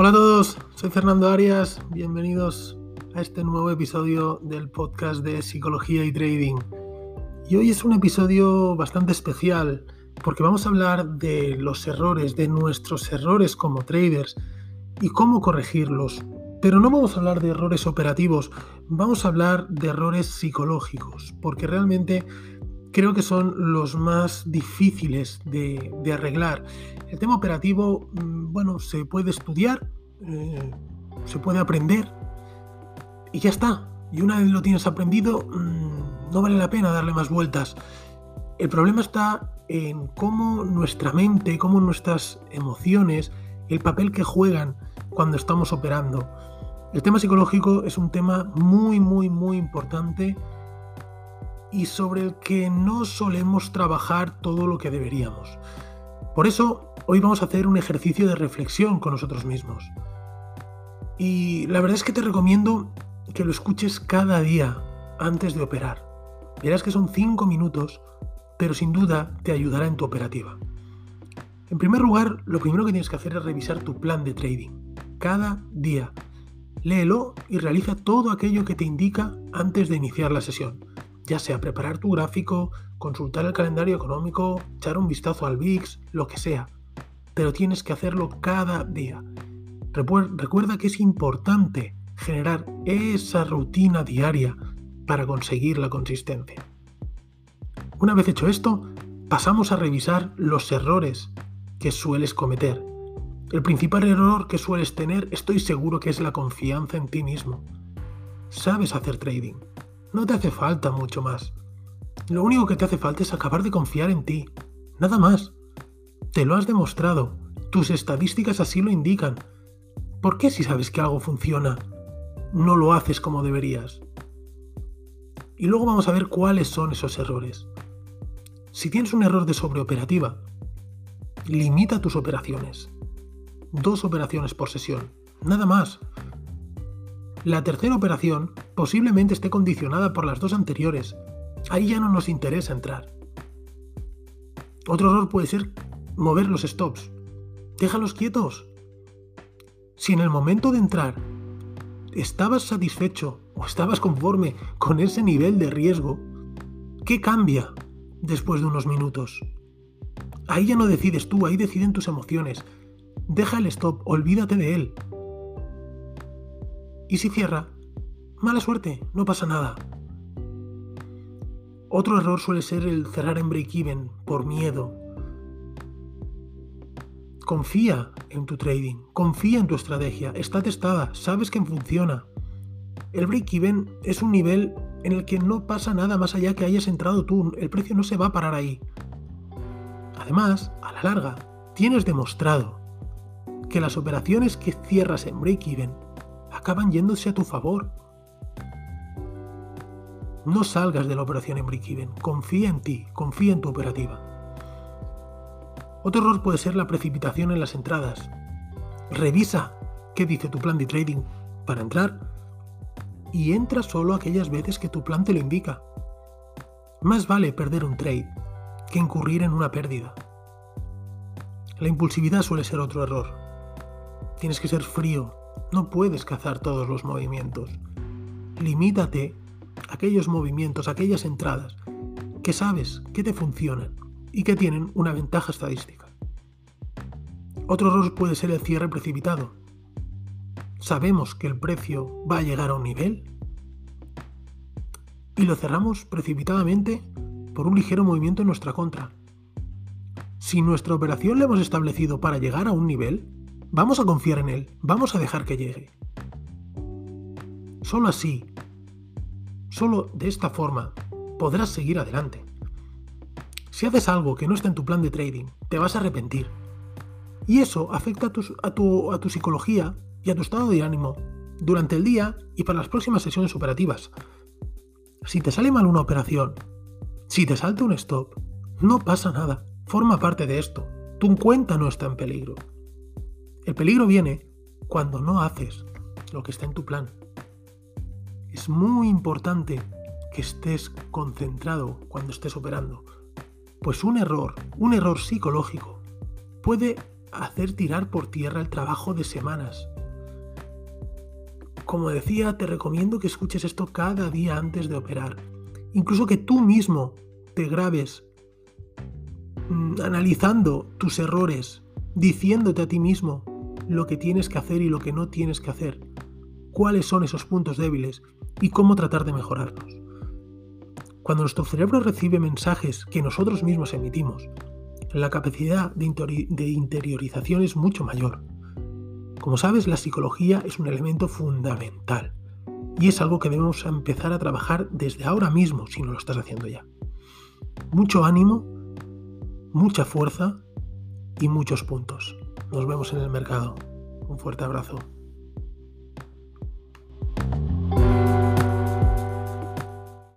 Hola a todos, soy Fernando Arias, bienvenidos a este nuevo episodio del podcast de Psicología y Trading. Y hoy es un episodio bastante especial porque vamos a hablar de los errores, de nuestros errores como traders y cómo corregirlos. Pero no vamos a hablar de errores operativos, vamos a hablar de errores psicológicos, porque realmente creo que son los más difíciles de, arreglar. El tema operativo, mm, bueno, se puede estudiar, eh, se puede aprender y ya está. Y una vez lo tienes aprendido, mm, no vale la pena darle más vueltas. El problema está en cómo nuestra mente, cómo nuestras emociones, el papel que juegan cuando estamos operando. El tema psicológico es un tema muy, muy, muy importante y sobre el que no solemos trabajar todo lo que deberíamos. Por eso, hoy vamos a hacer un ejercicio de reflexión con nosotros mismos. Y la verdad es que te recomiendo que lo escuches cada día antes de operar. Verás que son 5 minutos, pero sin duda te ayudará en tu operativa. En primer lugar, lo primero que tienes que hacer es revisar tu plan de trading. Cada día. Léelo y realiza todo aquello que te indica antes de iniciar la sesión ya sea preparar tu gráfico, consultar el calendario económico, echar un vistazo al VIX, lo que sea. Pero tienes que hacerlo cada día. Recuerda que es importante generar esa rutina diaria para conseguir la consistencia. Una vez hecho esto, pasamos a revisar los errores que sueles cometer. El principal error que sueles tener estoy seguro que es la confianza en ti mismo. Sabes hacer trading, no te hace falta mucho más. Lo único que te hace falta es acabar de confiar en ti. Nada más. Te lo has demostrado. Tus estadísticas así lo indican. ¿Por qué si sabes que algo funciona, no lo haces como deberías? Y luego vamos a ver cuáles son esos errores. Si tienes un error de sobreoperativa, limita tus operaciones. Dos operaciones por sesión. Nada más. La tercera operación posiblemente esté condicionada por las dos anteriores. Ahí ya no nos interesa entrar. Otro error puede ser mover los stops. Déjalos quietos. Si en el momento de entrar estabas satisfecho o estabas conforme con ese nivel de riesgo, ¿qué cambia después de unos minutos? Ahí ya no decides tú, ahí deciden tus emociones. Deja el stop, olvídate de él. ¿Y si cierra? Mala suerte, no pasa nada. Otro error suele ser el cerrar en break-even por miedo. Confía en tu trading, confía en tu estrategia, está testada, sabes que funciona. El break-even es un nivel en el que no pasa nada más allá que hayas entrado tú, el precio no se va a parar ahí. Además, a la larga, tienes demostrado que las operaciones que cierras en break-even acaban yéndose a tu favor. No salgas de la operación en break-even, confía en ti, confía en tu operativa. Otro error puede ser la precipitación en las entradas. Revisa qué dice tu plan de trading para entrar y entra solo aquellas veces que tu plan te lo indica. Más vale perder un trade que incurrir en una pérdida. La impulsividad suele ser otro error. Tienes que ser frío, no puedes cazar todos los movimientos. Limítate aquellos movimientos, aquellas entradas que sabes que te funcionan y que tienen una ventaja estadística. Otro error puede ser el cierre precipitado. Sabemos que el precio va a llegar a un nivel y lo cerramos precipitadamente por un ligero movimiento en nuestra contra. Si nuestra operación la hemos establecido para llegar a un nivel, Vamos a confiar en Él, vamos a dejar que llegue. Solo así, solo de esta forma, podrás seguir adelante. Si haces algo que no está en tu plan de trading, te vas a arrepentir. Y eso afecta a tu, a tu, psicología y a tu estado de ánimo durante el día y para las próximas sesiones operativas. Si te sale mal una operación, si te salta un stop, no pasa nada, forma parte de esto. Tu cuenta no está en peligro. El peligro viene cuando no haces lo que está en tu plan. Es muy importante que estés concentrado cuando estés operando, pues un error, un error psicológico, puede hacer tirar por tierra el trabajo de semanas. Como decía, te recomiendo que escuches esto cada día antes de operar. Incluso que tú mismo te grabes mm, analizando tus errores, diciéndote a ti mismo lo que tienes que hacer y lo que no tienes que hacer, cuáles son esos puntos débiles y cómo tratar de mejorarlos. Cuando nuestro cerebro recibe mensajes que nosotros mismos emitimos, la capacidad de interiorización es mucho mayor. Como sabes, la psicología es un elemento fundamental y es algo que debemos empezar a trabajar desde ahora mismo si no lo estás haciendo ya. Mucho ánimo, mucha fuerza y muchos puntos. Nos vemos en el mercado. Un fuerte abrazo.